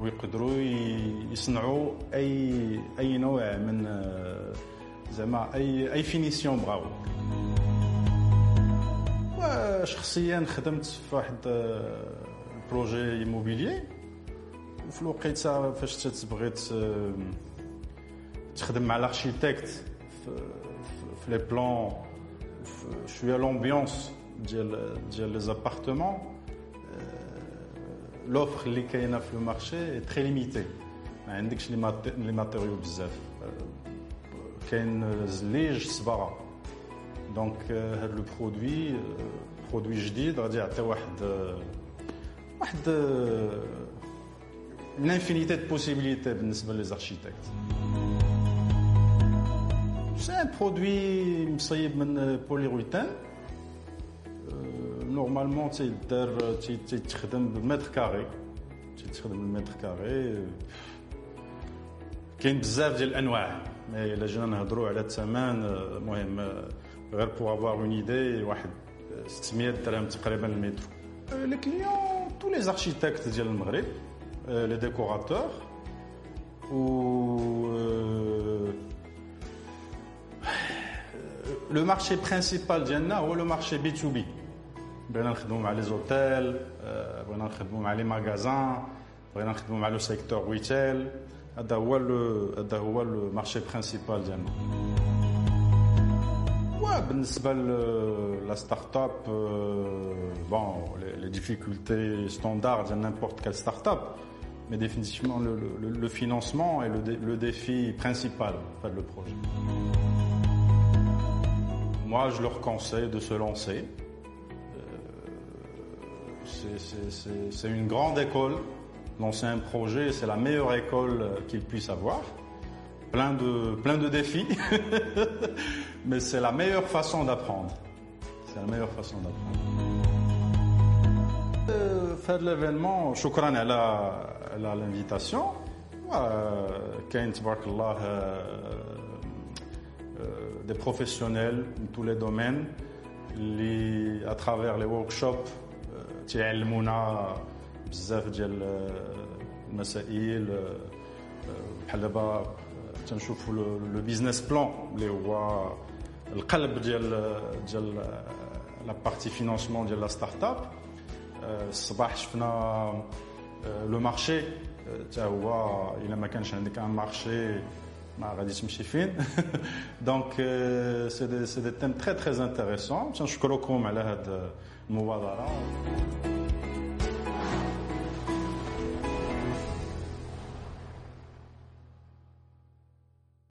ويقدروا يصنعوا اي أي نوع من زعما اي أي فينيسيون بغاو. وشخصيا خدمت في واحد بروجي ايموبيليي وفي الوقيته فاش تبغي تخدم مع الاركيتكت في لي بلان شوية لومبيونس ديال ديال لي زابارتمون لوفر اللي كاينه في لو مارشي اي تري ليميتي ما عندكش لي ماتيريو بزاف كاين الزليج صباغه دونك هاد لو برودوي برودوي جديد غادي يعطي واحد واحد une infinité de possibilités بالنسبه لي زاركتيكت سي ان برودوي مصيب من بوليرويتان نورمالمون تيدار تيتخدم بالمتر كاري تيتخدم بالمتر كاري كاين بزاف ديال الانواع مي الا جينا نهضروا على الثمن المهم غير بو افوار اون ايدي واحد 600 درهم تقريبا المتر لي كليون تو لي زاركتيكت ديال المغرب لي ديكوراتور و لو مارشي برينسيبال ديالنا هو لو مارشي بي تو بي بغينا نخدموا مع لي زوتيل بغينا نخدموا مع لي ماغازان بغينا نخدموا مع لو سيكتور ريتيل هذا هو هذا هو لو مارشي برينسيبال ديالنا بالنسبه لا ستارت اب بون لي ديفيكولتي ستاندard ديال n'importe quelle start-up mais définitivement le, le, le financement est le, le défi principal de le projet. Moi, je leur conseille de se lancer. c'est une grande école. Lancer un projet, c'est la meilleure école euh, qu'il puisse avoir. Plein de, plein de défis, mais c'est la meilleure façon d'apprendre. C'est la meilleure façon d'apprendre. Euh, faire l'événement, shukran a l'invitation. Euh, Kent Barkallah, des professionnels dans tous les domaines, à travers les workshops تيعلمونا بزاف ديال المسائل بحال دابا تنشوفوا لو بيزنس بلان اللي هو القلب ديال ديال لا بارتي فينانسمون ديال لا ستارت اب الصباح شفنا لو مارشي حتى هو إلا ما كانش عندك ان مارشي ما غادي تمشي فين. دونك سي دي سي دي تيم تري تري انتريسون تنشكركم على هذه المبادره